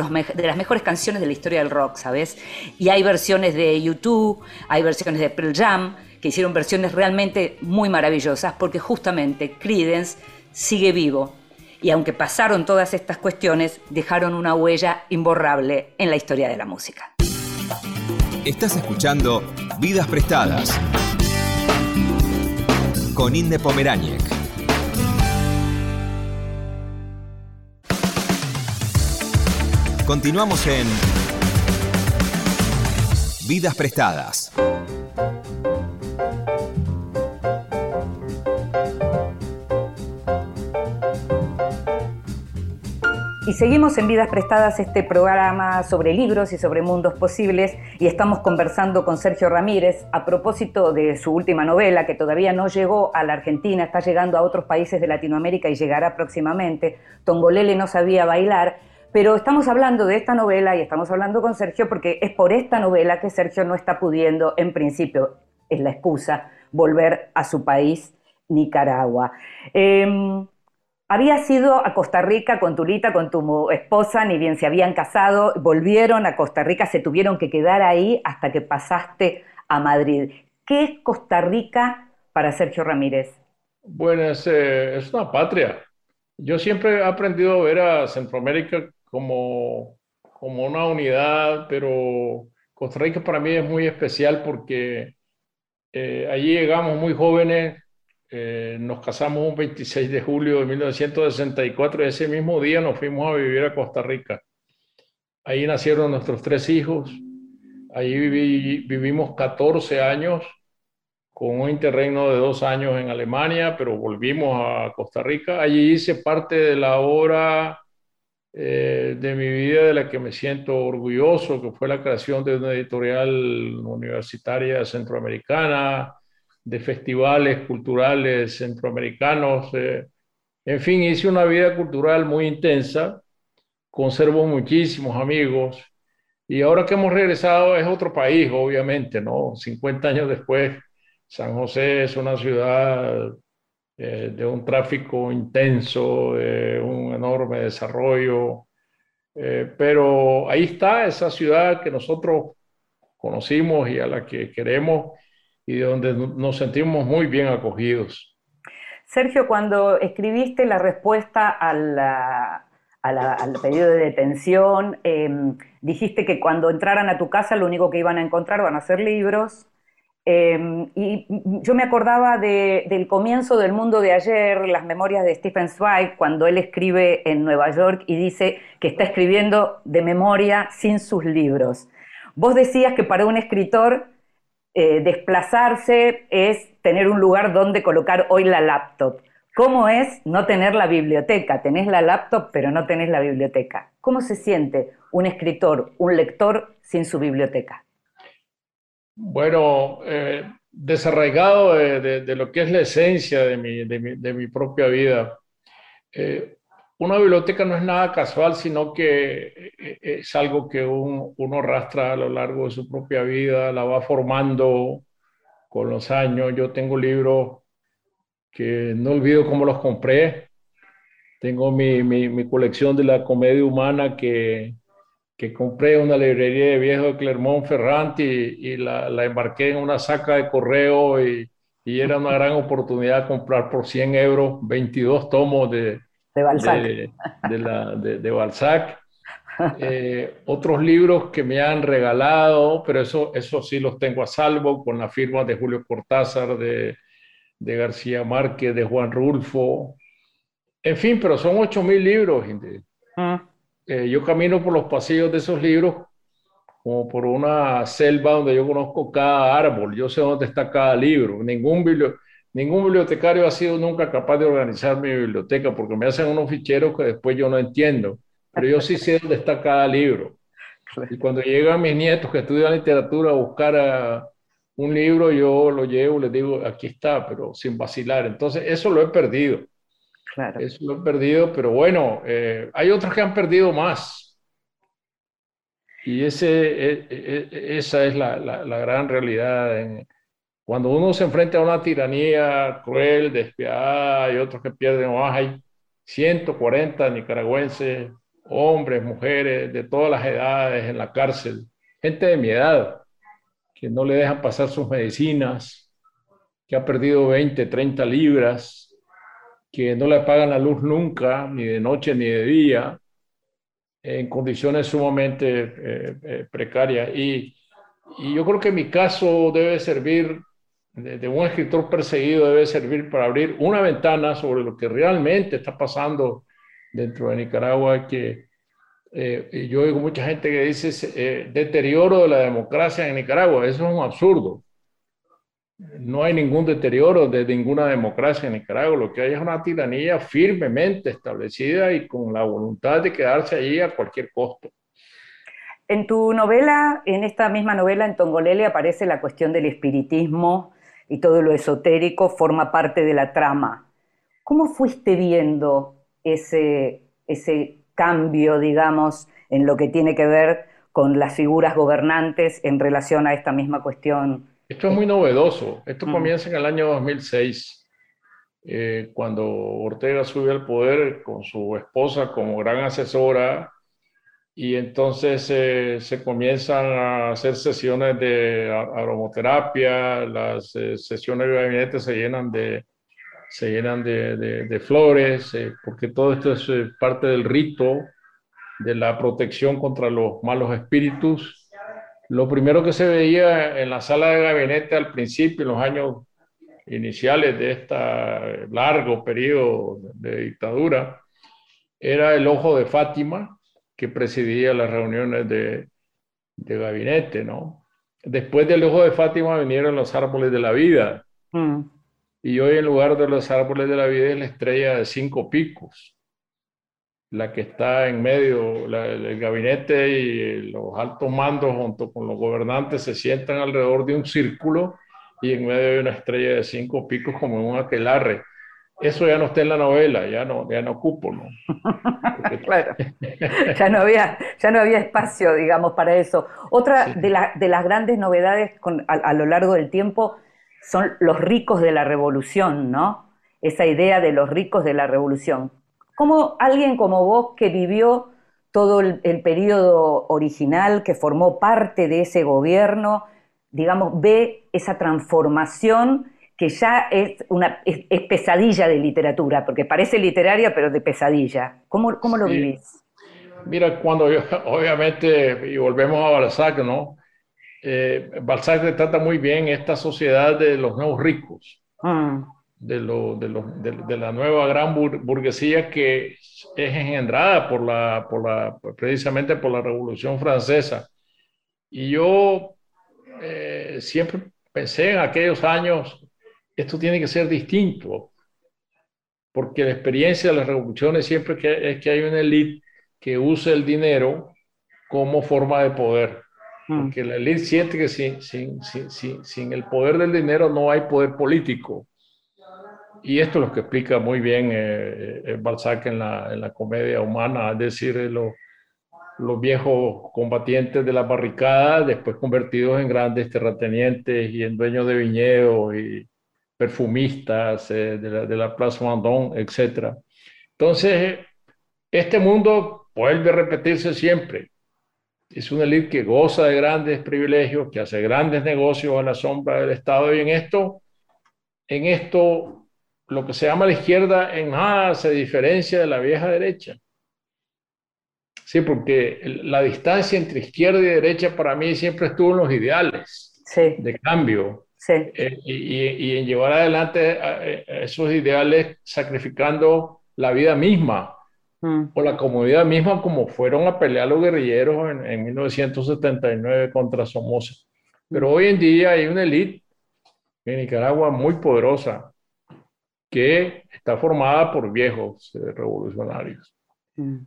las mejores canciones de la historia del rock, ¿sabes? Y hay versiones de YouTube, hay versiones de Pearl Jam, que hicieron versiones realmente muy maravillosas, porque justamente Creedence sigue vivo. Y aunque pasaron todas estas cuestiones, dejaron una huella imborrable en la historia de la música. Estás escuchando Vidas Prestadas con Inde Pomeráñez. Continuamos en Vidas Prestadas. Y seguimos en Vidas Prestadas este programa sobre libros y sobre mundos posibles y estamos conversando con Sergio Ramírez a propósito de su última novela que todavía no llegó a la Argentina, está llegando a otros países de Latinoamérica y llegará próximamente. Tongolele no sabía bailar pero estamos hablando de esta novela y estamos hablando con Sergio porque es por esta novela que Sergio no está pudiendo, en principio, es la excusa, volver a su país, Nicaragua. Eh, había ido a Costa Rica con Tulita, con tu esposa, ni bien se habían casado, volvieron a Costa Rica, se tuvieron que quedar ahí hasta que pasaste a Madrid. ¿Qué es Costa Rica para Sergio Ramírez? Bueno, es, eh, es una patria Yo siempre he aprendido a ver a Centroamérica como, como una unidad, pero Costa Rica para mí es muy especial porque eh, allí llegamos muy jóvenes, eh, nos casamos un 26 de julio de 1964 y ese mismo día nos fuimos a vivir a Costa Rica. Ahí nacieron nuestros tres hijos, allí vivimos 14 años con un interregno de dos años en Alemania, pero volvimos a Costa Rica. Allí hice parte de la obra eh, de mi vida de la que me siento orgulloso, que fue la creación de una editorial universitaria centroamericana, de festivales culturales centroamericanos. Eh, en fin, hice una vida cultural muy intensa, conservo muchísimos amigos y ahora que hemos regresado es otro país, obviamente, ¿no? 50 años después San José es una ciudad eh, de un tráfico intenso, de un enorme desarrollo, eh, pero ahí está esa ciudad que nosotros conocimos y a la que queremos y de donde nos sentimos muy bien acogidos. Sergio, cuando escribiste la respuesta al pedido de detención, em, dijiste que cuando entraran a tu casa lo único que iban a encontrar van a ser libros Em, y yo me acordaba del comienzo del mundo de ayer, las memorias de Stephen Zweig, cuando él escribe en Nueva York y dice que está escribiendo de memoria sin sus libros. Vos decías que para un escritor eh, desplazarse es tener un lugar donde colocar hoy la laptop. ¿Cómo es no tener la biblioteca? Tenés la laptop, pero no tenés la biblioteca. ¿Cómo se siente un escritor, un lector sin su biblioteca? Bueno, eh, desarraigado de, lo que es la esencia de mi, propia vida. Eh, una biblioteca no es nada casual, sino que eh, es algo que uno arrastra a lo largo de su propia vida, la va formando con los años. Yo tengo libros que no olvido cómo los compré. Tengo mi colección de la comedia humana que, que compré una librería de viejo de Clermont-Ferrand y, la, la, embarqué en una saca de correo y, y, era una gran oportunidad comprar por 100 euros 22 tomos de, de Balzac. De, la, de Balzac. Eh, otros libros que me han regalado, pero eso, eso sí los tengo a salvo con la firma de Julio Cortázar, de, de García Márquez, de Juan Rulfo. En fin, pero son 8.000 libros. Ah. Eh, yo camino por los pasillos de esos libros como por una selva donde yo conozco cada árbol, yo sé dónde está cada libro. Ningún, ningún bibliotecario ha sido nunca capaz de organizar mi biblioteca porque me hacen unos ficheros que después yo no entiendo, pero yo sí sé dónde está cada libro. Y cuando llegan mis nietos que estudian literatura a buscar un libro, yo lo llevo, les digo, aquí está, pero sin vacilar. Entonces, eso lo he perdido. Eso lo he perdido, pero bueno, eh, hay otros que han perdido más. Y ese, e, e, e, esa es la, la, gran realidad. cuando uno se enfrenta a una tiranía cruel, despiadada, y otros que pierden más, hay 140 nicaragüenses, hombres, mujeres, de todas las edades en la cárcel, gente de mi edad, que no le dejan pasar sus medicinas, que ha perdido 20, 30 libras, que no le pagan la luz nunca, ni de noche ni de día, en condiciones sumamente eh, eh, precarias. Y, y, yo creo que mi caso debe servir, de, un escritor perseguido, debe servir para abrir una ventana sobre lo que realmente está pasando dentro de Nicaragua, que eh, yo oigo mucha gente que dice deterioro de la democracia en Nicaragua. Eso es un absurdo no hay ningún deterioro de ninguna democracia en Nicaragua. Lo que hay es una tiranía firmemente establecida y con la voluntad de quedarse allí a cualquier costo. En tu novela, en esta misma novela, en Tongolele, aparece la cuestión del espiritismo y todo lo esotérico forma parte de la trama. ¿Cómo fuiste viendo ese, ese cambio, digamos, en lo que tiene que ver con las figuras gobernantes en relación a esta misma cuestión esto es muy novedoso. Esto mm. comienza en el año 2006, eh, cuando Ortega sube al poder con su esposa como gran asesora y entonces eh, se comienzan a hacer sesiones de aromoterapia, las eh, sesiones de gabinete se llenan de, se llenan de, de, flores, eh, porque todo esto es eh, parte del rito de la protección contra los malos espíritus. Lo primero que se veía en la sala de gabinete al principio, en los años iniciales de este largo periodo de dictadura, era el ojo de Fátima, que presidía las reuniones de, de gabinete, ¿no? Después del ojo de Fátima vinieron los árboles de la vida. Mm. Y hoy en lugar de los árboles de la vida es la estrella de cinco picos, la que está en medio, del gabinete y los altos mandos junto con los gobernantes se sientan alrededor de un círculo y en medio de una estrella de cinco picos como en un aquelarre. Eso ya no está en la novela, ya no, ya no cupo, ¿no? <laughs> claro, ya no, había, ya no había espacio, digamos, para eso. Otra de, de, las grandes novedades a, lo largo del tiempo son los ricos de la revolución, ¿no? Esa idea de los ricos de la revolución. ¿Cómo alguien como vos que vivió todo el, periodo original, que formó parte de ese gobierno, digamos, ve esa transformación que ya es una es, pesadilla de literatura, porque parece literaria, pero de pesadilla. ¿Cómo, cómo lo vivís? Mira, cuando yo, <laughs> obviamente, y volvemos a Balzac, ¿no? eh, Balzac retrata muy bien esta sociedad de los nuevos ricos, mm. De, lo, de, lo, de, la nueva gran burguesía que es engendrada por la, por la, precisamente por la Revolución Francesa. Y yo eh, siempre pensé en aquellos años, esto tiene que ser distinto, porque la experiencia de las revoluciones siempre es que hay una élite que usa el dinero como forma de poder Mm. Porque la élite siente que sin, sin, sin, sin, el poder del dinero no hay poder político. Y esto es lo que explica muy bien eh, eh Balzac en la, en la, comedia humana, es decir, eh, los, viejos combatientes de la barricada, después convertidos en grandes terratenientes y en dueños de viñedos y perfumistas eh, de, la, Plaza Vendôme, etc. Entonces, este mundo vuelve a repetirse siempre es una élite que goza de grandes privilegios, que hace grandes negocios a la sombra del Estado y en esto, en esto, lo que se llama la izquierda en nada se diferencia de la vieja derecha. Sí, porque la distancia entre izquierda y derecha para mí siempre estuvo en los ideales de cambio sí. Eh, y, en llevar adelante esos ideales sacrificando la vida misma Mm. o la comunidad misma como fueron a pelear los guerrilleros en, en 1979 contra Somoza. Pero hoy en día hay una élite en Nicaragua muy poderosa que está formada por viejos eh, revolucionarios. Mm.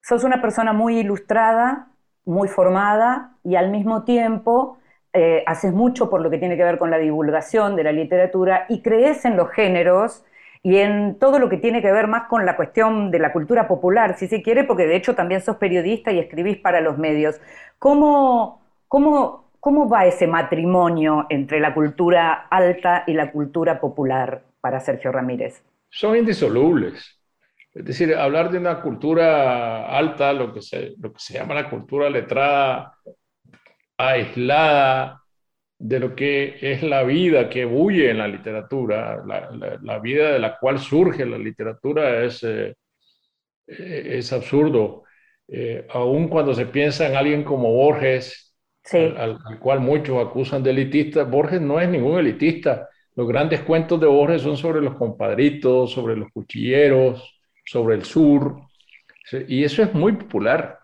Sos una persona muy ilustrada, muy formada y al mismo tiempo eh, haces mucho por lo que tiene que ver con la divulgación de la literatura y crees en los géneros y en todo lo que tiene que ver más con la cuestión de la cultura popular, si se quiere, porque de hecho también sos periodista y escribís para los medios. ¿Cómo, cómo, cómo va ese matrimonio entre la cultura alta y la cultura popular para Sergio Ramírez? Son indisolubles. Es decir, hablar de una cultura alta, lo que se, lo que se llama la cultura letrada, aislada, de lo que es la vida que bulle en la literatura, la, vida de la cual surge la literatura es, eh, es absurdo. Eh, aun cuando se piensa en alguien como Borges, al, cual muchos acusan de elitista, Borges no es ningún elitista. Los grandes cuentos de Borges son sobre los compadritos, sobre los cuchilleros, sobre el sur, y eso es muy popular.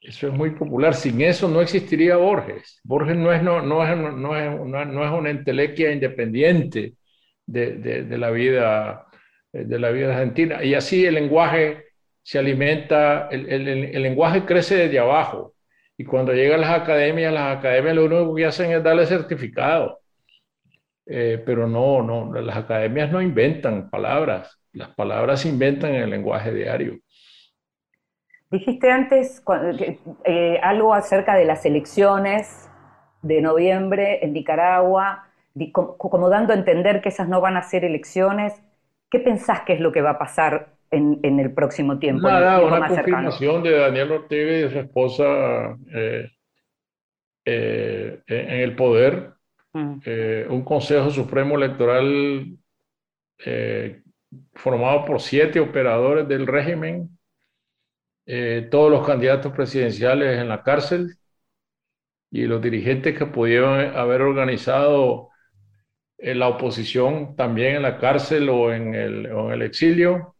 Eso es muy popular. Sin eso no existiría Borges. Borges no es, no, no es, no es, no es una entelequia independiente de, de, la vida, de la vida argentina. Y así el lenguaje se alimenta, el, el, el, lenguaje crece desde abajo. Y cuando llegan las academias, las academias lo único que hacen es darle certificado. Eh, pero no, no, las academias no inventan palabras. Las palabras se inventan en el lenguaje diario. Dijiste antes eh, algo acerca de las elecciones de noviembre en Nicaragua, como, dando a entender que esas no van a ser elecciones. ¿Qué pensás que es lo que va a pasar en, el próximo tiempo? Nada, una confirmación de Daniel Ortega y de su esposa eh, eh, en el poder, mm. un Consejo Supremo Electoral eh, formado por siete operadores del régimen, eh, todos los candidatos presidenciales en la cárcel y los dirigentes que pudieron haber organizado la oposición también en la cárcel o en el, o en el exilio.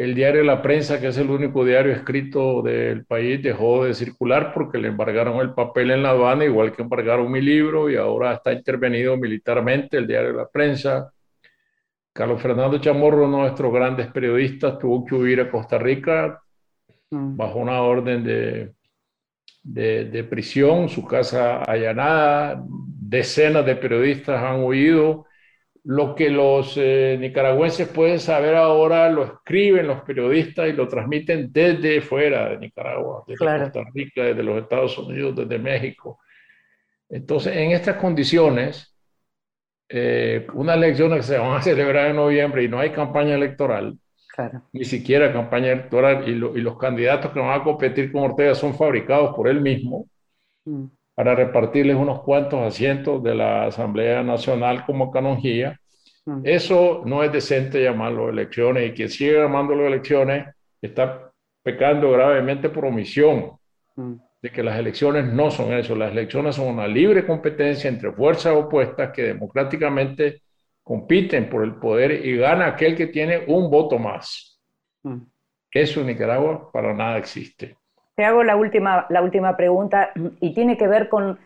El diario La Prensa, que es el único diario escrito del país, dejó de circular porque le embargaron el papel en la aduana, igual que embargaron mi libro y ahora está intervenido militarmente el diario La Prensa. Carlos Fernando Chamorro, uno de nuestros grandes periodistas, tuvo que huir a Costa Rica mm. bajo una orden de, de, de, prisión, su casa allanada, decenas de periodistas han huido. Lo que los eh, nicaragüenses pueden saber ahora lo escriben los periodistas y lo transmiten desde fuera de Nicaragua, desde Costa Rica, desde los Estados Unidos, desde México. Entonces, en estas condiciones, eh, unas elecciones que se van a <laughs> celebrar en noviembre y no hay campaña electoral, ni siquiera campaña electoral, y, los candidatos que van a competir con Ortega son fabricados por él mismo mm. Para repartirles unos cuantos asientos de la Asamblea Nacional como canonjía. Mm. Eso no es decente llamarlo elecciones y quien sigue llamándolo elecciones está pecando gravemente por omisión. Mm de que las elecciones no son eso, las elecciones son una libre competencia entre fuerzas opuestas que democráticamente compiten por el poder y gana aquel que tiene un voto más. Mm. Eso en Nicaragua para nada existe. Hago la última, la última pregunta y tiene que ver con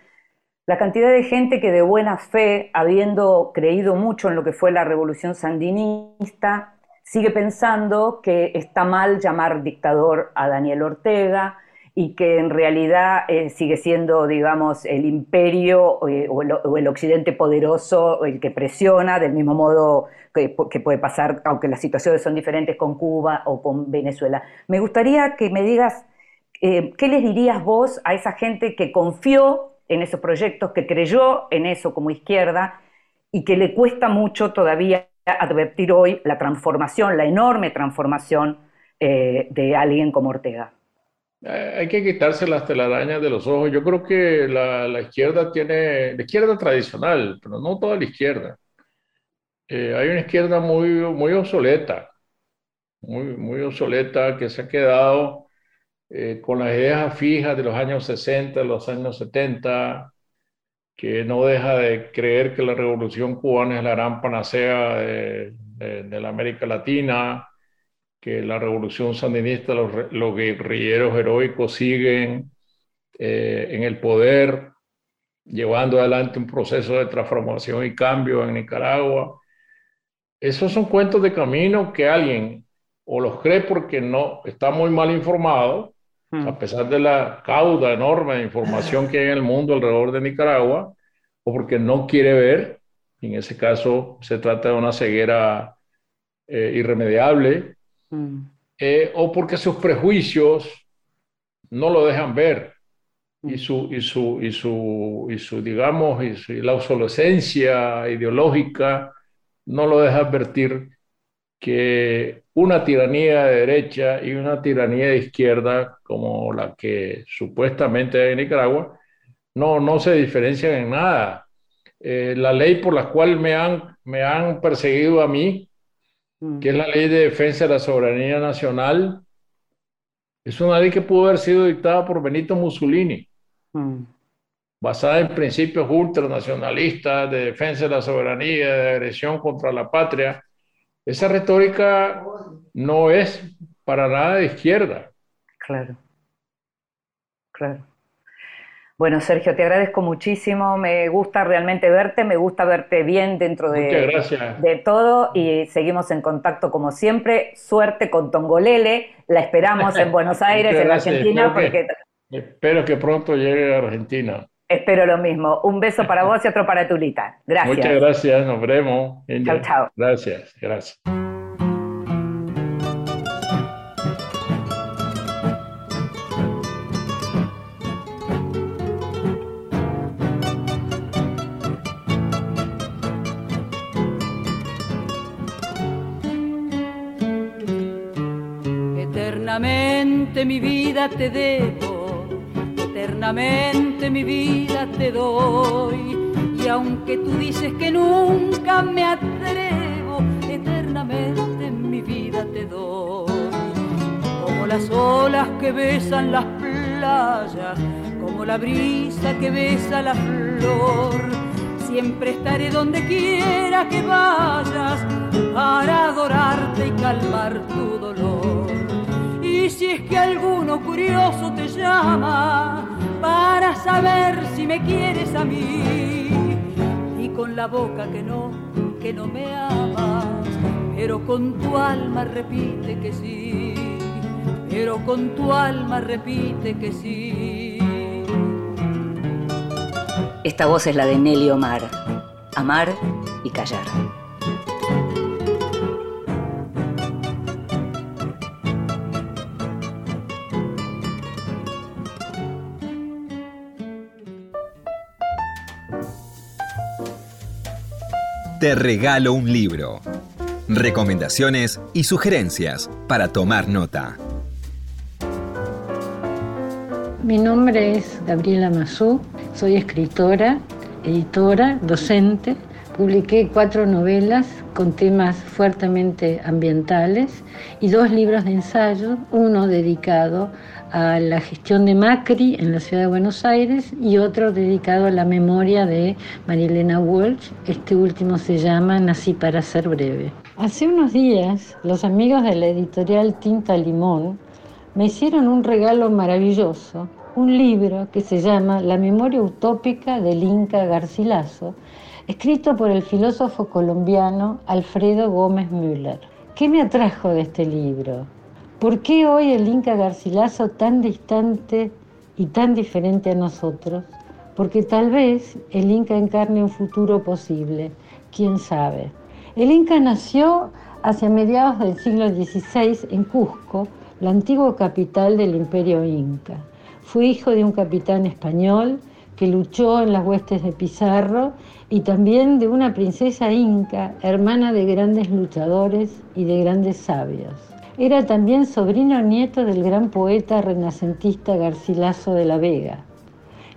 la cantidad de gente que de buena fe, habiendo creído mucho en lo que fue la revolución sandinista, sigue pensando que está mal llamar dictador a Daniel Ortega, y que en realidad eh, sigue siendo, digamos, el imperio eh, o, el, occidente poderoso el que presiona, del mismo modo que, puede pasar, aunque las situaciones son diferentes con Cuba o con Venezuela. Me gustaría que me digas, eh, ¿qué les dirías vos a esa gente que confió en esos proyectos, que creyó en eso como izquierda y que le cuesta mucho todavía advertir hoy la transformación, la enorme transformación de alguien como Ortega? Eh, hay que quitarse las telarañas de los ojos. Yo creo que la, la izquierda tiene, la izquierda tradicional, pero no toda la izquierda. Eh, hay una izquierda muy, muy obsoleta, muy, muy obsoleta que se ha quedado eh, con las ideas fijas de los años 60, de los años 70, que no deja de creer que la revolución cubana es la gran panacea de, de la América Latina, que la revolución sandinista, los, guerrilleros heroicos siguen eh, en el poder, llevando adelante un proceso de transformación y cambio en Nicaragua. Esos son cuentos de camino que alguien o los cree porque no está muy mal informado, hmm. a pesar de la cauda enorme de información que hay en el mundo alrededor de Nicaragua, o porque no quiere ver, en ese caso se trata de una ceguera eh, irremediable, Mm. Eh, o porque sus prejuicios no lo dejan ver y mm. su, y su, y su, y su digamos, y, la obsolescencia ideológica no lo deja advertir que una tiranía de derecha y una tiranía de izquierda como la que supuestamente hay en Nicaragua no, no se diferencian en nada. Eh, la ley por la cual me han, me han perseguido a mí Mm. que es la ley de defensa de la soberanía nacional, es una ley que pudo haber sido dictada por Benito Mussolini, mm. basada en principios ultranacionalistas de defensa de la soberanía, de agresión contra la patria. Esa retórica no es para nada de izquierda. Claro, claro. Bueno, Sergio, te agradezco muchísimo. Me gusta realmente verte, me gusta verte bien dentro de, de todo y seguimos en contacto como siempre. Suerte con Tongolele, la esperamos en <laughs> Buenos Aires, en Argentina. porque... espero que pronto llegue a Argentina. Espero lo mismo. Un beso para vos y otro para Tulita. Gracias. Muchas gracias, nos veremos. Chao, chao. Gracias, gracias. Eternamente mi vida te debo, eternamente mi vida te doy. Y aunque tú dices que nunca me atrevo, eternamente mi vida te doy. Como las olas que besan las playas, como la brisa que besa la flor. Siempre estaré donde quiera que vayas para adorarte y calmar tu dolor y si es que alguno curioso te llama para saber si me quieres a mí, y con la boca que no, que no me amas, pero con tu alma repite que sí, pero con tu alma repite que sí. Esta voz es la de Nelly Omar. Amar y callar. Te regalo un libro. Recomendaciones y sugerencias para tomar nota. Mi nombre es Gabriela Mazú, soy escritora, editora, docente. Publiqué cuatro novelas con temas fuertemente ambientales y dos libros de ensayo, uno dedicado a la gestión de Macri en la ciudad de Buenos Aires y otro dedicado a la memoria de Marilena Walsh. Este último se llama Nací para ser breve. Hace unos días, los amigos de la editorial Tinta Limón me hicieron un regalo maravilloso, un libro que se llama La memoria utópica del Inca Garcilaso, escrito por el filósofo colombiano Alfredo Gómez Müller. ¿Qué me atrajo de este libro? ¿Por qué hoy el Inca Garcilaso tan distante y tan diferente a nosotros? Porque tal vez el Inca encarne un futuro posible, quién sabe. El Inca nació hacia mediados del siglo XVI en Cusco, la antigua capital del imperio Inca. Fue hijo de un capitán español que luchó en las huestes de Pizarro y también de una princesa inca, hermana de grandes luchadores y de grandes sabios. Era también sobrino nieto del gran poeta renacentista Garcilaso de la Vega.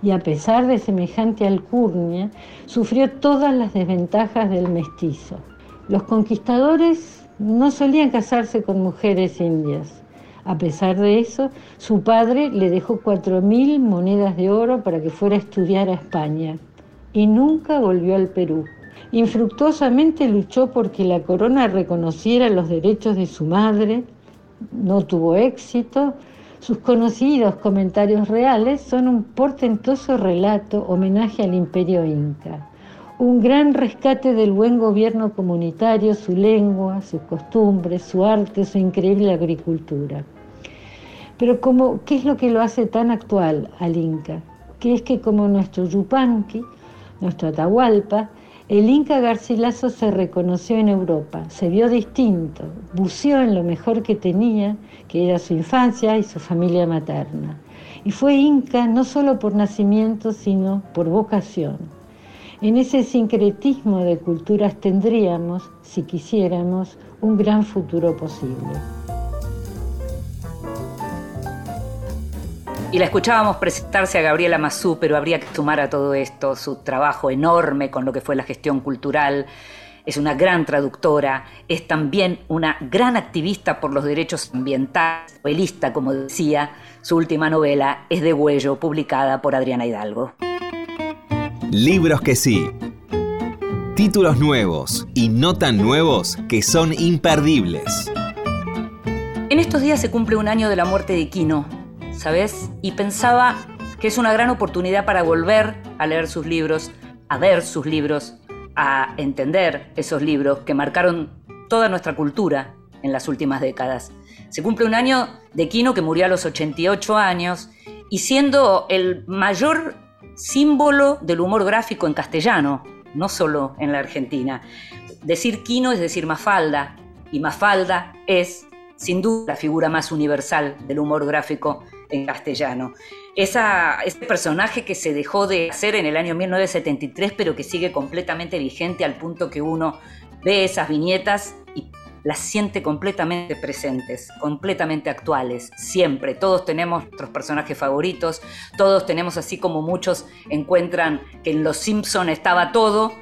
Y a pesar de semejante alcurnia, sufrió todas las desventajas del mestizo. Los conquistadores no solían casarse con mujeres indias. A pesar de eso, su padre le dejó cuatro mil monedas de oro para que fuera a estudiar a España y nunca volvió al Perú. Infructuosamente luchó porque la corona reconociera los derechos de su madre, no tuvo éxito. Sus conocidos comentarios reales son un portentoso relato homenaje al imperio inca, un gran rescate del buen gobierno comunitario, su lengua, sus costumbres, su arte, su increíble agricultura. Pero como, ¿qué es lo que lo hace tan actual al Inca? Que es que como nuestro Yupanqui, nuestro Atahualpa, el Inca Garcilaso se reconoció en Europa, se vio distinto, buceó en lo mejor que tenía, que era su infancia y su familia materna. Y fue Inca no solo por nacimiento, sino por vocación. En ese sincretismo de culturas tendríamos, si quisiéramos, un gran futuro posible. Y la escuchábamos presentarse a Gabriela Mazú, pero habría que sumar a todo esto su trabajo enorme con lo que fue la gestión cultural. Es una gran traductora, es también una gran activista por los derechos ambientales, novelista, como decía. Su última novela es De Huello, publicada por Adriana Hidalgo. Libros que sí. Títulos nuevos y no tan nuevos que son imperdibles. En estos días se cumple un año de la muerte de Quino, ¿sabes? Y pensaba que es una gran oportunidad para volver a leer sus libros, a ver sus libros, a entender esos libros que marcaron toda nuestra cultura en las últimas décadas. Se cumple un año de Quino que murió a los 88 años y siendo el mayor símbolo del humor gráfico en castellano, no solo en la Argentina. Decir Quino es decir Mafalda, y Mafalda es, sin duda, la figura más universal del humor gráfico en castellano. Esa, ese personaje que se dejó de hacer en el año 1973, pero que sigue completamente vigente al punto que uno ve esas viñetas y las siente completamente presentes, completamente actuales, siempre. Todos tenemos nuestros personajes favoritos, todos tenemos así como muchos encuentran que en Los Simpson estaba todo,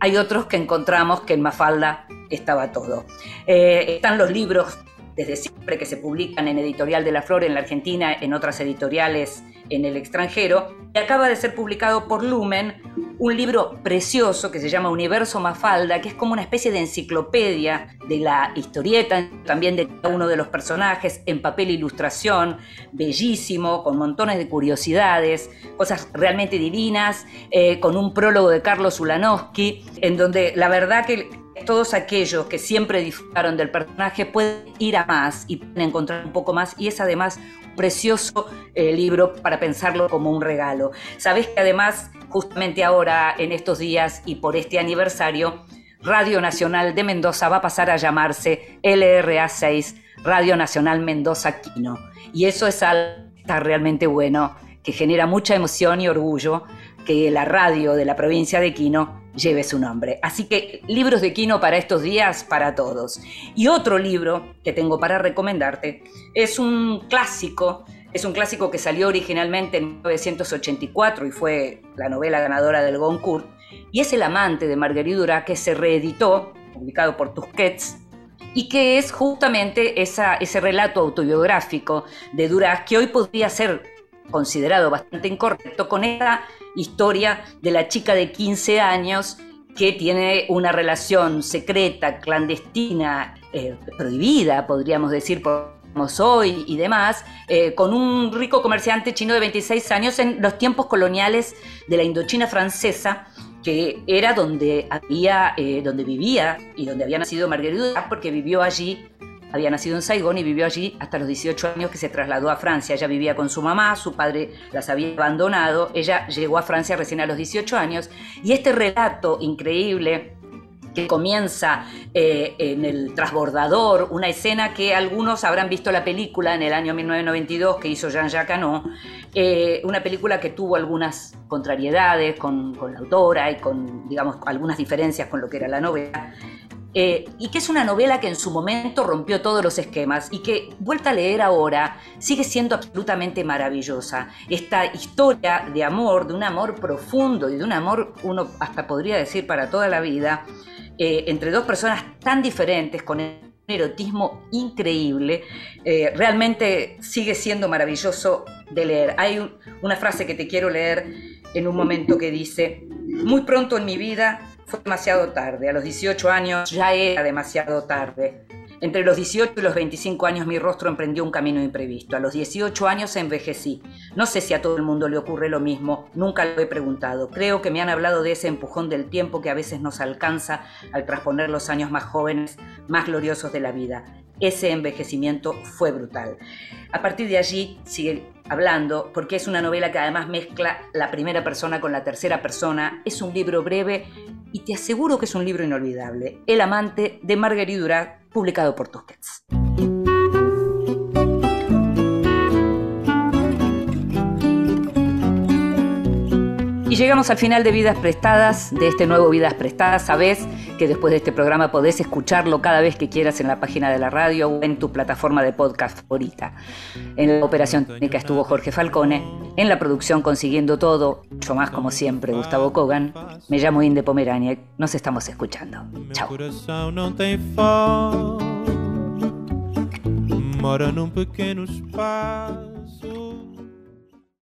hay otros que encontramos que en Mafalda estaba todo. Eh, están los libros desde siempre que se publican en Editorial de la Flor en la Argentina, en otras editoriales en el extranjero, y acaba de ser publicado por Lumen un libro precioso que se llama Universo Mafalda, que es como una especie de enciclopedia de la historieta, también de cada uno de los personajes, en papel ilustración, bellísimo, con montones de curiosidades, cosas realmente divinas, eh, con un prólogo de Carlos Ulanowski, en donde la verdad que todos aquellos que siempre disfrutaron del personaje pueden ir a más y pueden encontrar un poco más y es además un precioso eh, libro para pensarlo como un regalo. Sabes que además justamente ahora en estos días y por este aniversario Radio Nacional de Mendoza va a pasar a llamarse LRA 6 Radio Nacional Mendoza Quino y eso es algo está realmente bueno que genera mucha emoción y orgullo que la radio de la provincia de Quino lleve su nombre. Así que libros de Quino para estos días, para todos. Y otro libro que tengo para recomendarte es un clásico, es un clásico que salió originalmente en 1984 y fue la novela ganadora del Goncourt, y es El amante de Marguerite Duras que se reeditó, publicado por Tusquets, y que es justamente ese relato autobiográfico de Duras que hoy podría ser considerado bastante incorrecto con esta historia de la chica de 15 años que tiene una relación secreta, clandestina, eh, prohibida, podríamos decir, por hoy y demás, eh, con un rico comerciante chino de 26 años en los tiempos coloniales de la Indochina francesa, que era donde había, eh, donde vivía y donde había nacido Marguerite porque vivió allí había nacido en Saigón y vivió allí hasta los 18 años que se trasladó a Francia. Ella vivía con su mamá, su padre las había abandonado, ella llegó a Francia recién a los 18 años y este relato increíble que comienza eh, en el transbordador, una escena que algunos habrán visto la película en el año 1992 que hizo Jean-Jacques Hano, eh, una película que tuvo algunas contrariedades con, con, la autora y con, digamos, algunas diferencias con lo que era la novela. Eh, y que es una novela que en su momento rompió todos los esquemas y que, vuelta a leer ahora, sigue siendo absolutamente maravillosa. Esta historia de amor, de un amor profundo y de un amor, uno hasta podría decir, para toda la vida, eh, entre dos personas tan diferentes, con un erotismo increíble, eh, realmente sigue siendo maravilloso de leer. Hay una frase que te quiero leer en un momento que dice, muy pronto en mi vida fue demasiado tarde. A los 18 años ya era demasiado tarde. Entre los 18 y los 25 años mi rostro emprendió un camino imprevisto. A los 18 años envejecí. No sé si a todo el mundo le ocurre lo mismo, nunca lo he preguntado. Creo que me han hablado de ese empujón del tiempo que a veces nos alcanza al trasponer los años más jóvenes, más gloriosos de la vida. Ese envejecimiento fue brutal. A partir de allí sigue hablando, porque es una novela que además mezcla la primera persona con la tercera persona. Es un libro breve y te aseguro que es un libro inolvidable. El amante de Marguerite Duras, publicado por Tusquets. Llegamos al final de Vidas Prestadas, de este nuevo Vidas Prestadas. Sabes que después de este programa podés escucharlo cada vez que quieras en la página de la radio o en tu plataforma de podcast favorita. En la operación técnica estuvo Jorge Falcone, en la producción consiguiendo todo, mucho más como siempre, Gustavo Kogan. Me llamo Inde Pomeraniec, nos estamos escuchando. Chao.